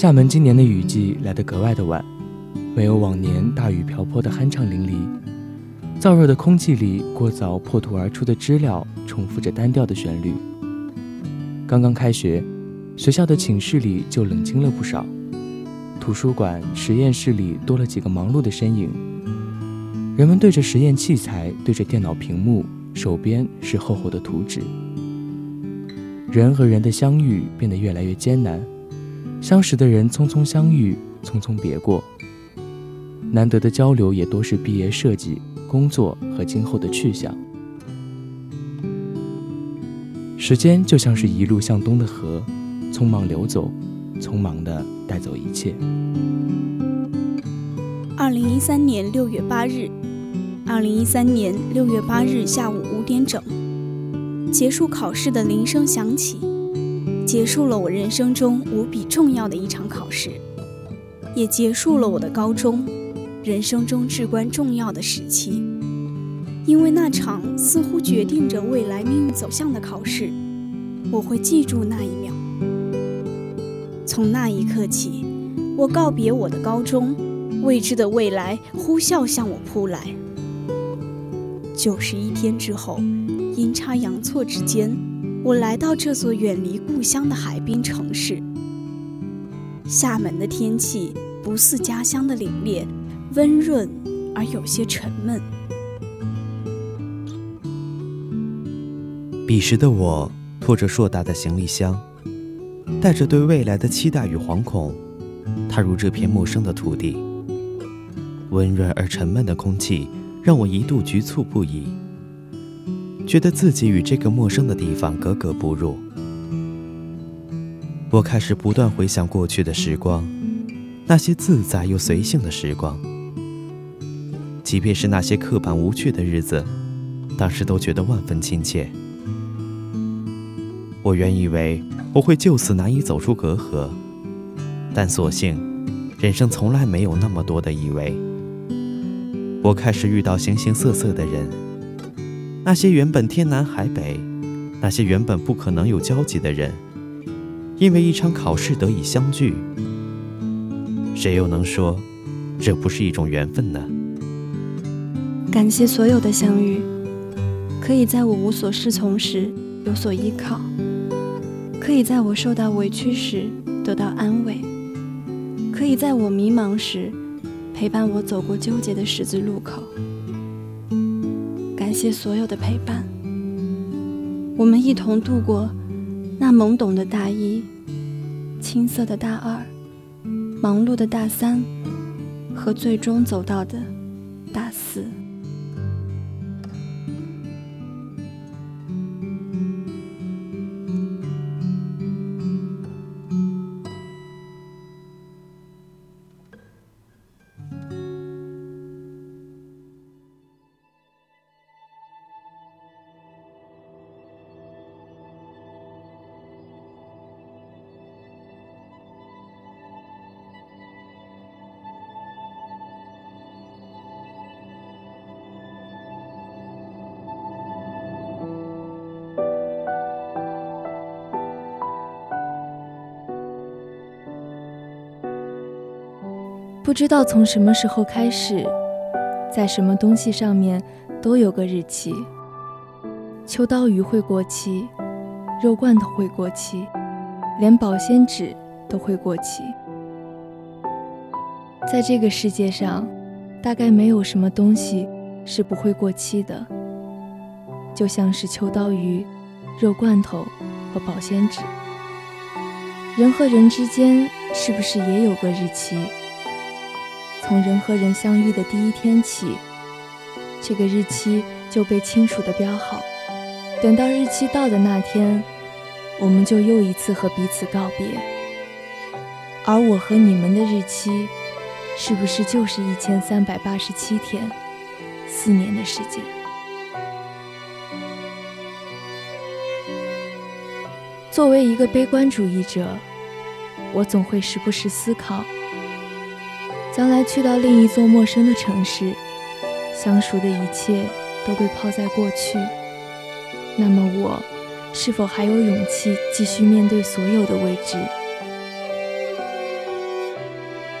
厦门今年的雨季来得格外的晚，没有往年大雨瓢泼的酣畅淋漓。燥热的空气里，过早破土而出的知了重复着单调的旋律。刚刚开学，学校的寝室里就冷清了不少，图书馆、实验室里多了几个忙碌的身影。人们对着实验器材，对着电脑屏幕，手边是厚厚的图纸。人和人的相遇变得越来越艰难。相识的人匆匆相遇，匆匆别过。难得的交流也多是毕业设计、工作和今后的去向。时间就像是一路向东的河，匆忙流走，匆忙的带走一切。二零一三年六月八日，二零一三年六月八日下午五点整，结束考试的铃声响起。结束了我人生中无比重要的一场考试，也结束了我的高中，人生中至关重要的时期。因为那场似乎决定着未来命运走向的考试，我会记住那一秒。从那一刻起，我告别我的高中，未知的未来呼啸向我扑来。九十一天之后，阴差阳错之间。我来到这座远离故乡的海滨城市。厦门的天气不似家乡的凛冽，温润而有些沉闷。彼时的我拖着硕大的行李箱，带着对未来的期待与惶恐，踏入这片陌生的土地。温润而沉闷的空气让我一度局促不已。觉得自己与这个陌生的地方格格不入，我开始不断回想过去的时光，那些自在又随性的时光。即便是那些刻板无趣的日子，当时都觉得万分亲切。我原以为我会就此难以走出隔阂，但所幸，人生从来没有那么多的以为。我开始遇到形形色色的人。那些原本天南海北，那些原本不可能有交集的人，因为一场考试得以相聚，谁又能说这不是一种缘分呢？感谢所有的相遇，可以在我无所适从时有所依靠，可以在我受到委屈时得到安慰，可以在我迷茫时陪伴我走过纠结的十字路口。感谢所有的陪伴，我们一同度过那懵懂的大一、青涩的大二、忙碌的大三，和最终走到的不知道从什么时候开始，在什么东西上面都有个日期。秋刀鱼会过期，肉罐头会过期，连保鲜纸都会过期。在这个世界上，大概没有什么东西是不会过期的，就像是秋刀鱼、肉罐头和保鲜纸。人和人之间是不是也有个日期？从人和人相遇的第一天起，这个日期就被清楚地标好。等到日期到的那天，我们就又一次和彼此告别。而我和你们的日期，是不是就是一千三百八十七天，四年的时间？作为一个悲观主义者，我总会时不时思考。将来去到另一座陌生的城市，相熟的一切都被抛在过去。那么我是否还有勇气继续面对所有的未知？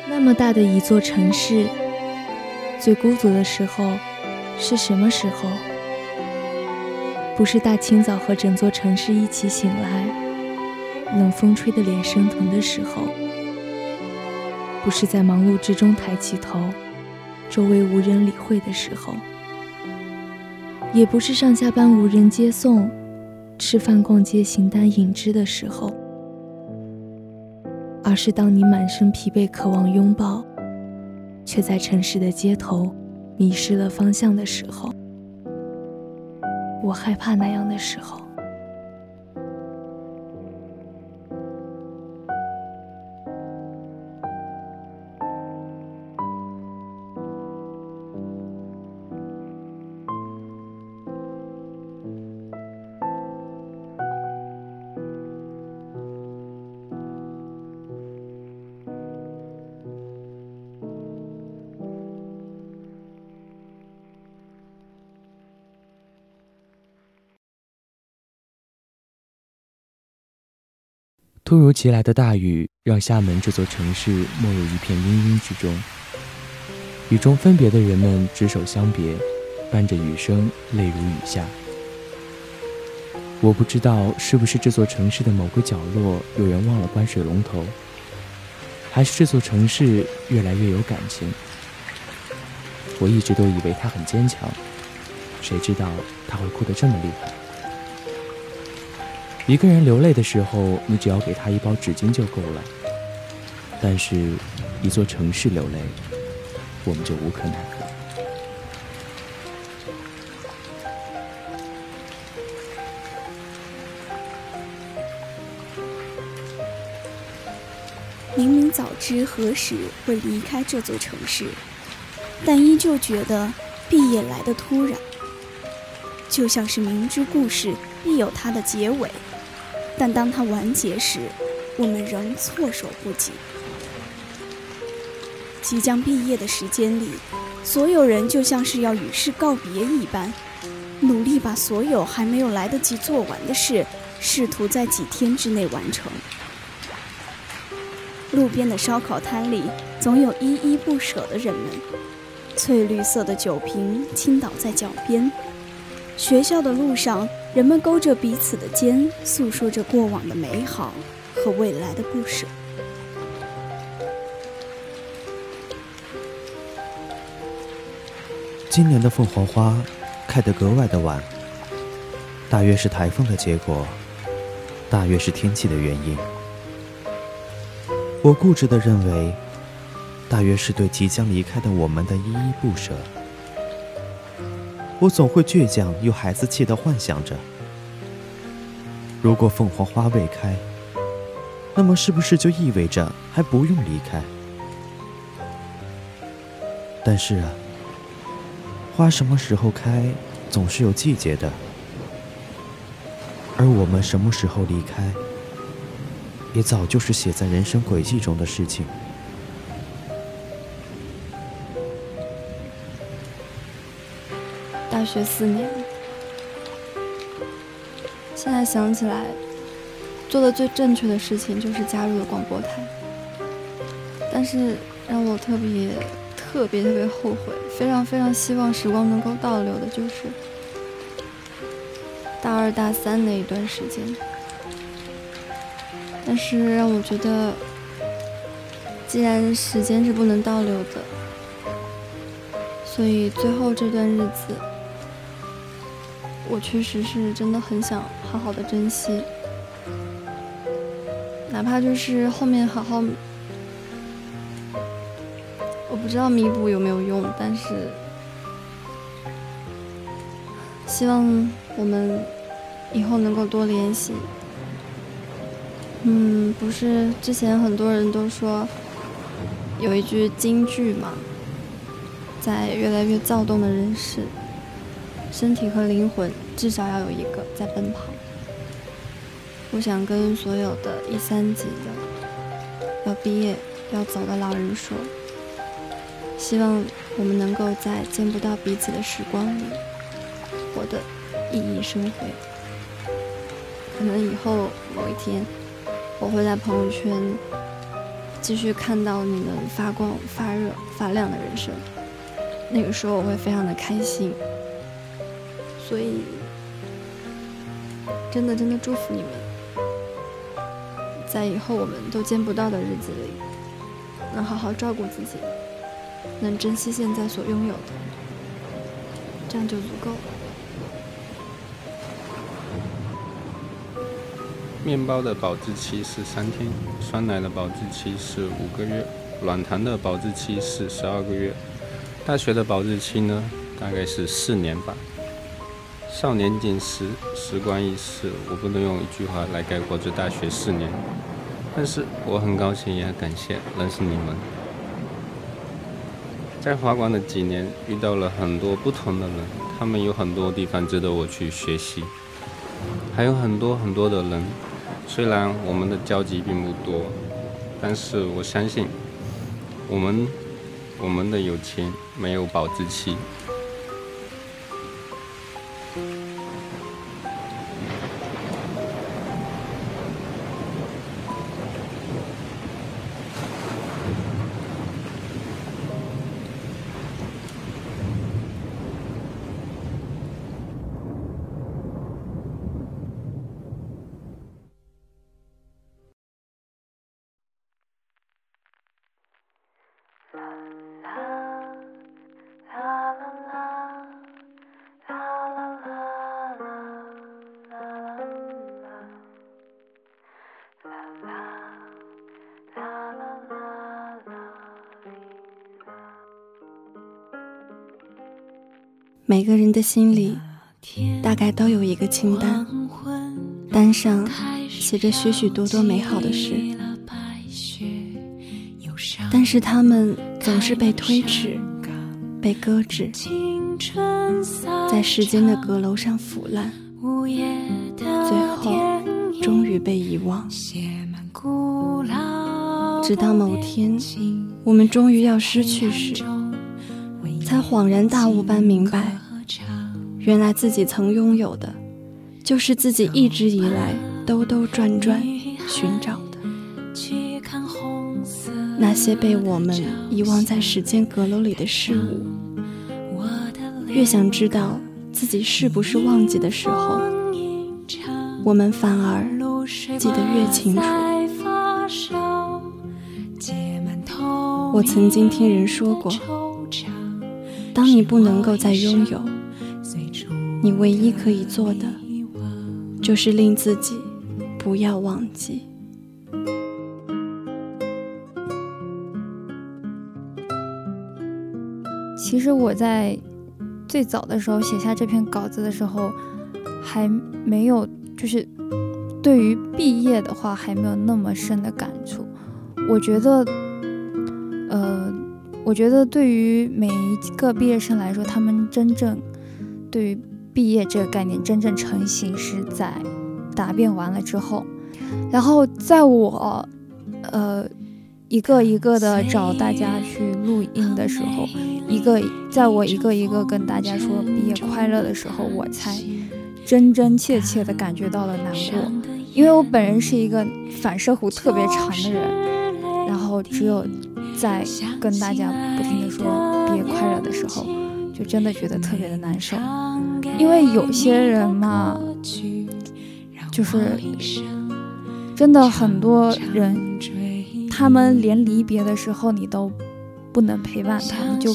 那么大的一座城市，最孤独的时候是什么时候？不是大清早和整座城市一起醒来，冷风吹得脸生疼的时候。不是在忙碌之中抬起头，周围无人理会的时候；也不是上下班无人接送，吃饭逛街形单影只的时候；而是当你满身疲惫渴望拥抱，却在城市的街头迷失了方向的时候。我害怕那样的时候。突如其来的大雨让厦门这座城市没入一片阴阴之中。雨中分别的人们执手相别，伴着雨声，泪如雨下。我不知道是不是这座城市的某个角落有人忘了关水龙头，还是这座城市越来越有感情。我一直都以为它很坚强，谁知道它会哭得这么厉害。一个人流泪的时候，你只要给他一包纸巾就够了。但是，一座城市流泪，我们就无可奈何。明明早知何时会离开这座城市，但依旧觉得毕业来的突然，就像是明知故事必有它的结尾。但当它完结时，我们仍措手不及。即将毕业的时间里，所有人就像是要与世告别一般，努力把所有还没有来得及做完的事，试图在几天之内完成。路边的烧烤摊里，总有依依不舍的人们，翠绿色的酒瓶倾倒在脚边。学校的路上，人们勾着彼此的肩，诉说着过往的美好和未来的不舍。今年的凤凰花开得格外的晚，大约是台风的结果，大约是天气的原因。我固执地认为，大约是对即将离开的我们的依依不舍。我总会倔强又孩子气地幻想着：如果凤凰花未开，那么是不是就意味着还不用离开？但是啊，花什么时候开，总是有季节的，而我们什么时候离开，也早就是写在人生轨迹中的事情。大学四年，现在想起来，做的最正确的事情就是加入了广播台。但是让我特别、特别、特别后悔，非常非常希望时光能够倒流的，就是大二大三那一段时间。但是让我觉得，既然时间是不能倒流的，所以最后这段日子，我确实是真的很想好好的珍惜，哪怕就是后面好好，我不知道弥补有没有用，但是希望我们以后能够多联系。嗯，不是，之前很多人都说有一句金句嘛，在越来越躁动的人世，身体和灵魂至少要有一个在奔跑。我想跟所有的一三级的要毕业要走的老人说，希望我们能够在见不到彼此的时光里活得熠熠生辉。可能以后某一天。我会在朋友圈继续看到你们发光、发热、发亮的人生，那个时候我会非常的开心。所以，真的真的祝福你们，在以后我们都见不到的日子里，能好好照顾自己，能珍惜现在所拥有的，这样就足够了。面包的保质期是三天，酸奶的保质期是五个月，软糖的保质期是十二个月，大学的保质期呢，大概是四年吧。少年锦时，时光易逝，我不能用一句话来概括这大学四年，但是我很高兴，也很感谢认识你们。在华广的几年，遇到了很多不同的人，他们有很多地方值得我去学习，还有很多很多的人。虽然我们的交集并不多，但是我相信，我们我们的友情没有保质期。每个人的心里，大概都有一个清单，单上写着许许多多美好的事，但是他们总是被推迟，被搁置，在时间的阁楼上腐烂，最后终于被遗忘。直到某天，我们终于要失去时。才恍然大悟般明白，原来自己曾拥有的，就是自己一直以来兜兜转转寻找的。那些被我们遗忘在时间阁楼里的事物，越想知道自己是不是忘记的时候，我们反而记得越清楚。我曾经听人说过。当你不能够再拥有，你唯一可以做的，就是令自己不要忘记。其实我在最早的时候写下这篇稿子的时候，还没有就是对于毕业的话还没有那么深的感触。我觉得，呃。我觉得对于每一个毕业生来说，他们真正对于毕业这个概念真正成型是在答辩完了之后。然后在我呃一个一个的找大家去录音的时候，一个在我一个一个跟大家说毕业快乐的时候，我才真真切切的感觉到了难过，因为我本人是一个反射弧特别长的人，然后只有。在跟大家不停的说毕业快乐的时候，就真的觉得特别的难受，因为有些人嘛，就是真的很多人，他们连离别的时候你都不能陪伴他们，就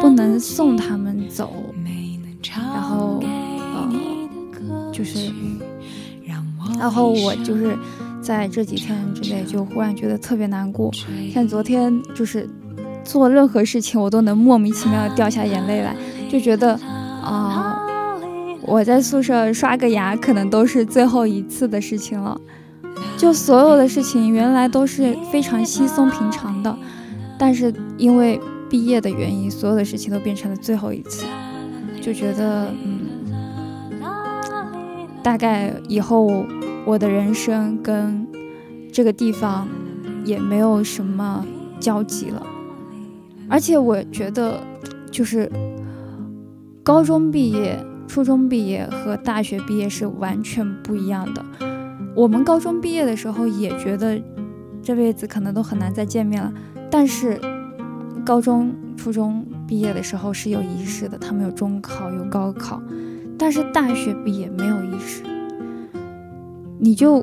不能送他们走，然后呃，就是，然后我就是在这几天之内就忽然觉得特别难过，像昨天就是做任何事情我都能莫名其妙的掉下眼泪来，就觉得啊。我在宿舍刷个牙，可能都是最后一次的事情了。就所有的事情原来都是非常稀松平常的，但是因为毕业的原因，所有的事情都变成了最后一次。就觉得，嗯，大概以后我的人生跟这个地方也没有什么交集了。而且我觉得，就是高中毕业。初中毕业和大学毕业是完全不一样的。我们高中毕业的时候也觉得这辈子可能都很难再见面了，但是高中、初中毕业的时候是有仪式的，他们有中考、有高考，但是大学毕业没有仪式，你就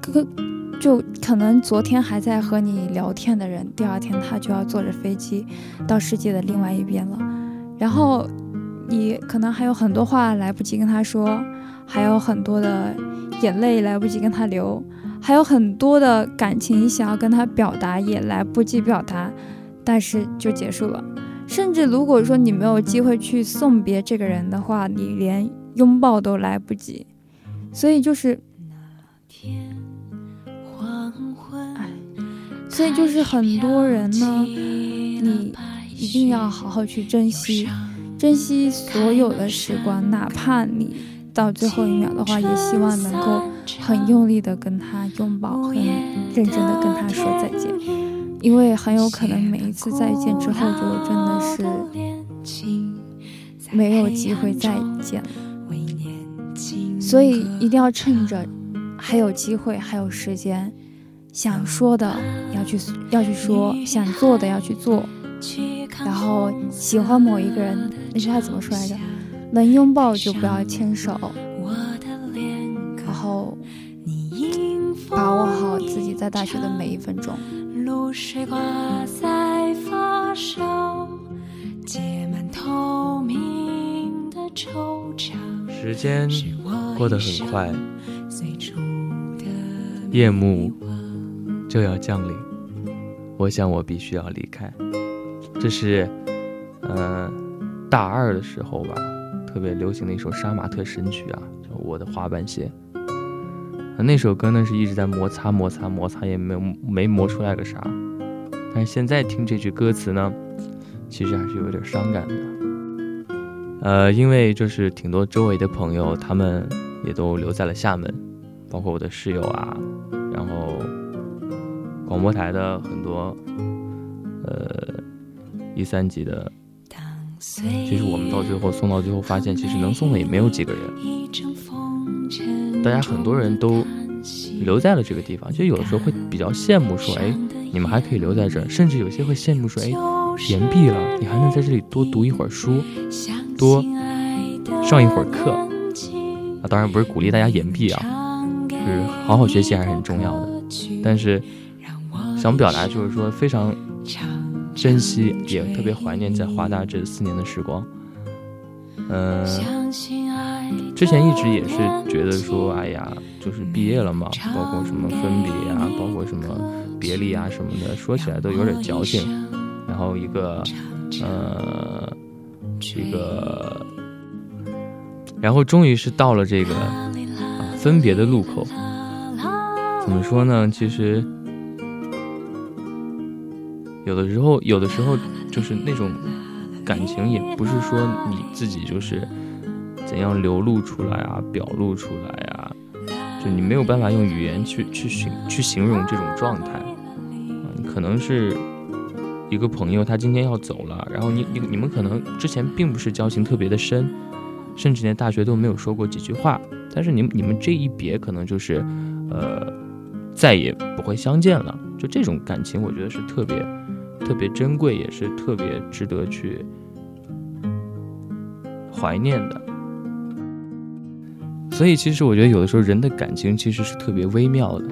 可就可能昨天还在和你聊天的人，第二天他就要坐着飞机到世界的另外一边了，然后。你可能还有很多话来不及跟他说，还有很多的眼泪来不及跟他流，还有很多的感情想要跟他表达也来不及表达，但是就结束了。甚至如果说你没有机会去送别这个人的话，你连拥抱都来不及。所以就是，所以就是很多人呢，你一定要好好去珍惜。珍惜所有的时光，哪怕你到最后一秒的话，也希望能够很用力的跟他拥抱，很认真的跟他说再见，因为很有可能每一次再见之后，就真的是没有机会再见了。所以一定要趁着还有机会，还有时间，想说的要去要去说，想做的要去做。然后喜欢某一个人，那句话怎么说来着？能拥抱就不要牵手。然后把握好自己在大学的每一分钟。时间过得很快，夜幕就要降临，我想我必须要离开。这是，嗯，大二的时候吧，特别流行的一首杀马特神曲啊，叫《我的滑板鞋》。那首歌呢是一直在摩擦摩擦摩擦，也没有没磨出来个啥。但是现在听这句歌词呢，其实还是有点伤感的。呃，因为就是挺多周围的朋友，他们也都留在了厦门，包括我的室友啊，然后广播台的很多，呃。一三级的，其实我们到最后送到最后，发现其实能送的也没有几个人。大家很多人都留在了这个地方，就有的时候会比较羡慕，说：“哎，你们还可以留在这儿。”甚至有些会羡慕说：“哎，延毕了，你还能在这里多读一会儿书，多上一会儿课。”啊，当然不是鼓励大家延毕啊，就是好好学习还是很重要的。但是想表达就是说非常。珍惜也特别怀念在华大这四年的时光，嗯，之前一直也是觉得说，哎呀，就是毕业了嘛，包括什么分别啊，包括什么别离啊什么的，说起来都有点矫情。然后一个，呃，一个，然后终于是到了这个分别的路口。怎么说呢？其实。有的时候，有的时候就是那种感情，也不是说你自己就是怎样流露出来啊，表露出来啊，就你没有办法用语言去去形去形容这种状态嗯。可能是一个朋友，他今天要走了，然后你你你们可能之前并不是交情特别的深，甚至连大学都没有说过几句话，但是你你们这一别，可能就是呃再也不会相见了。就这种感情，我觉得是特别。特别珍贵，也是特别值得去怀念的。所以其实我觉得有的时候人的感情其实是特别微妙的，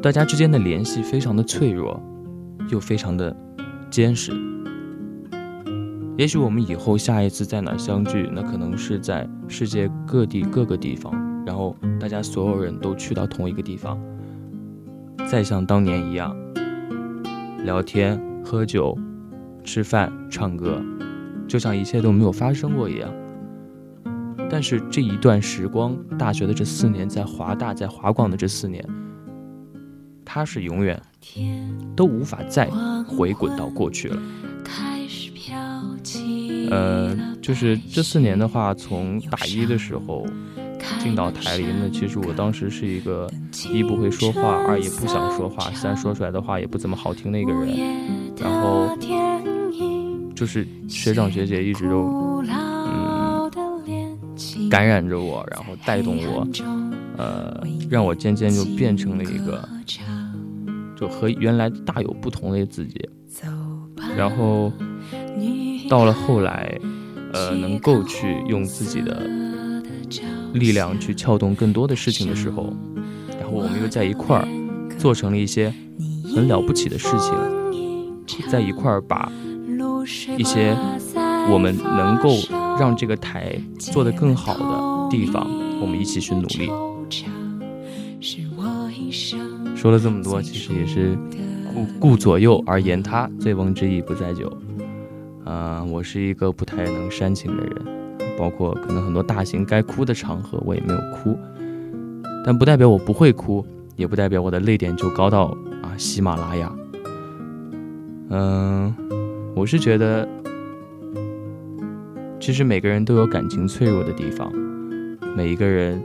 大家之间的联系非常的脆弱，又非常的坚实。也许我们以后下一次在哪相聚，那可能是在世界各地各个地方，然后大家所有人都去到同一个地方，再像当年一样聊天、喝酒、吃饭、唱歌，就像一切都没有发生过一样。但是这一段时光，大学的这四年，在华大在华广的这四年，他是永远都无法再回滚到过去了。呃，就是这四年的话，从大一的时候进到台里，那其实我当时是一个一不会说话，二也不想说话，三说出来的话也不怎么好听的一个人。然后就是学长学姐一直都嗯感染着我，然后带动我，呃，让我渐渐就变成了一个就和原来大有不同的自己。然后。到了后来，呃，能够去用自己的力量去撬动更多的事情的时候，然后我们又在一块儿做成了一些很了不起的事情，在一块儿把一些我们能够让这个台做得更好的地方，我们一起去努力。说了这么多，其实也是顾顾左右而言他，醉翁之意不在酒。啊，我是一个不太能煽情的人，包括可能很多大型该哭的场合，我也没有哭。但不代表我不会哭，也不代表我的泪点就高到啊喜马拉雅。嗯，我是觉得，其实每个人都有感情脆弱的地方，每一个人，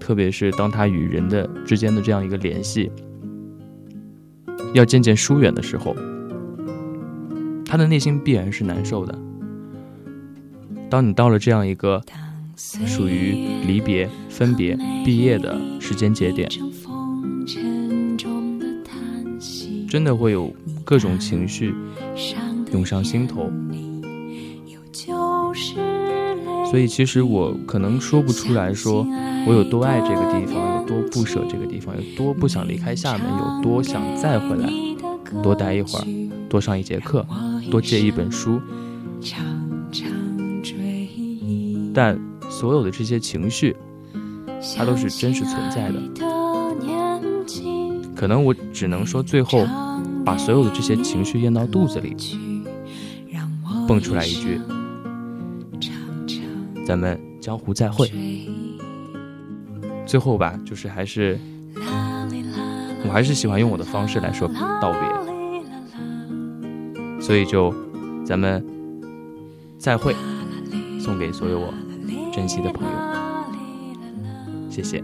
特别是当他与人的之间的这样一个联系要渐渐疏远的时候。他的内心必然是难受的。当你到了这样一个属于离别、分别、毕业的时间节点，真的会有各种情绪涌上心头。所以，其实我可能说不出来说我有多爱这个地方，有多不舍这个地方，有多不想离开厦门，有多想再回来多待一会儿，多上一节课。多借一本书，但所有的这些情绪，它都是真实存在的。可能我只能说，最后把所有的这些情绪咽到肚子里，蹦出来一句：“咱们江湖再会。”最后吧，就是还是，我还是喜欢用我的方式来说道别。所以就，咱们再会，送给所有我珍惜的朋友，谢谢。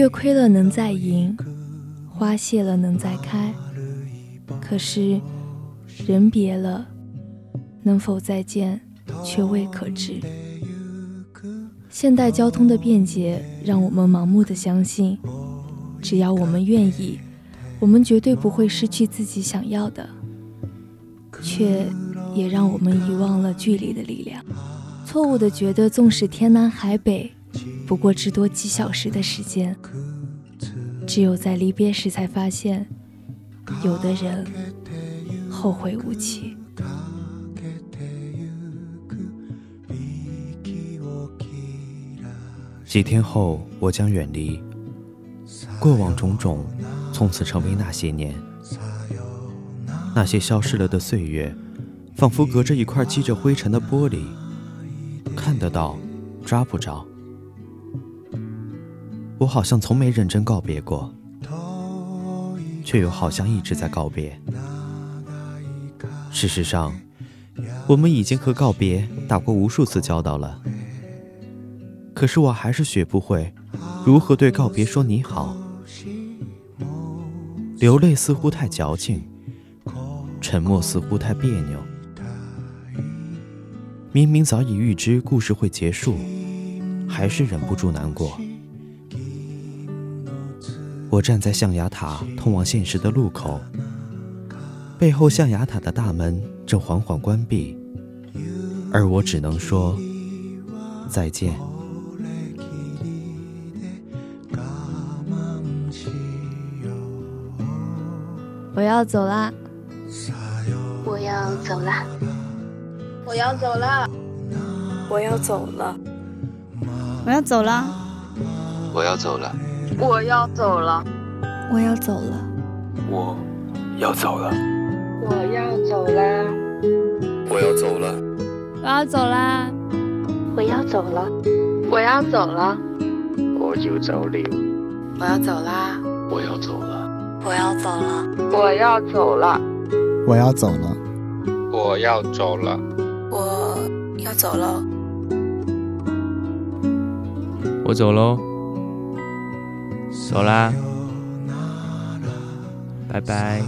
月亏了能再盈，花谢了能再开。可是人别了，能否再见，却未可知。现代交通的便捷，让我们盲目的相信，只要我们愿意，我们绝对不会失去自己想要的。却也让我们遗忘了距离的力量，错误的觉得，纵使天南海北。不过至多几小时的时间，只有在离别时才发现，有的人后会无期。几天后，我将远离，过往种种，从此成为那些年，那些消失了的岁月，仿佛隔着一块积着灰尘的玻璃，看得到，抓不着。我好像从没认真告别过，却又好像一直在告别。事实上，我们已经和告别打过无数次交道了，可是我还是学不会如何对告别说你好。流泪似乎太矫情，沉默似乎太别扭。明明早已预知故事会结束，还是忍不住难过。我站在象牙塔通往现实的路口，背后象牙塔的大门正缓缓关闭，而我只能说再见。我要走啦！我要走啦！我要走啦，我要走了，我要走了，我要走了，我要走了，我要走了，我要走了，我要走了，我要走了，我要走啦！我要走了，我要走了，我就走了，我要走啦！我要走了，我要走了，我要走了，我要走了，我要走了。我要走了，我走喽，走啦，拜拜。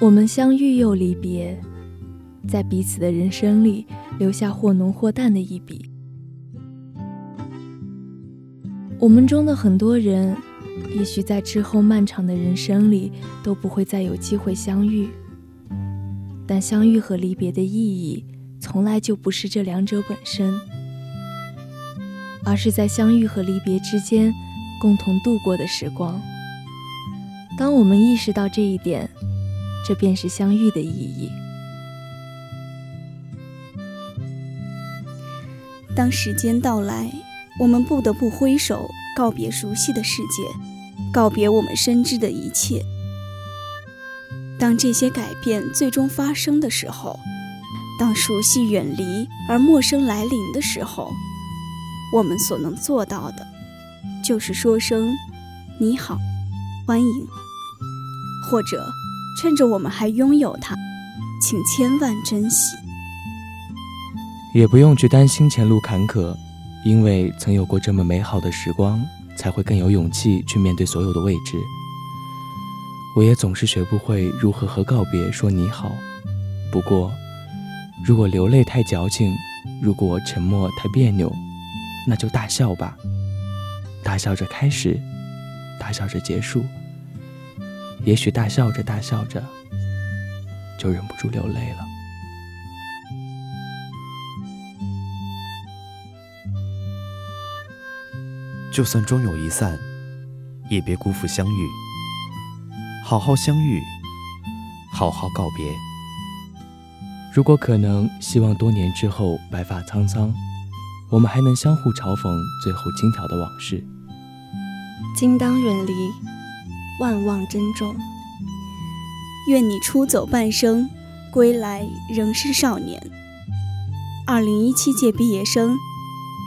我们相遇又离别，在彼此的人生里留下或浓或淡的一笔。我们中的很多人，也许在之后漫长的人生里都不会再有机会相遇。但相遇和离别的意义，从来就不是这两者本身，而是在相遇和离别之间共同度过的时光。当我们意识到这一点，这便是相遇的意义。当时间到来，我们不得不挥手告别熟悉的世界，告别我们深知的一切。当这些改变最终发生的时候，当熟悉远离而陌生来临的时候，我们所能做到的，就是说声“你好，欢迎”，或者。趁着我们还拥有它，请千万珍惜。也不用去担心前路坎坷，因为曾有过这么美好的时光，才会更有勇气去面对所有的未知。我也总是学不会如何和告别说你好。不过，如果流泪太矫情，如果沉默太别扭，那就大笑吧。大笑着开始，大笑着结束。也许大笑着大笑着，就忍不住流泪了。就算终有一散，也别辜负相遇。好好相遇，好好告别。如果可能，希望多年之后白发苍苍，我们还能相互嘲讽最后轻佻的往事。今当远离。万望珍重。愿你出走半生，归来仍是少年。二零一七届毕业生，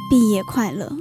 毕业快乐。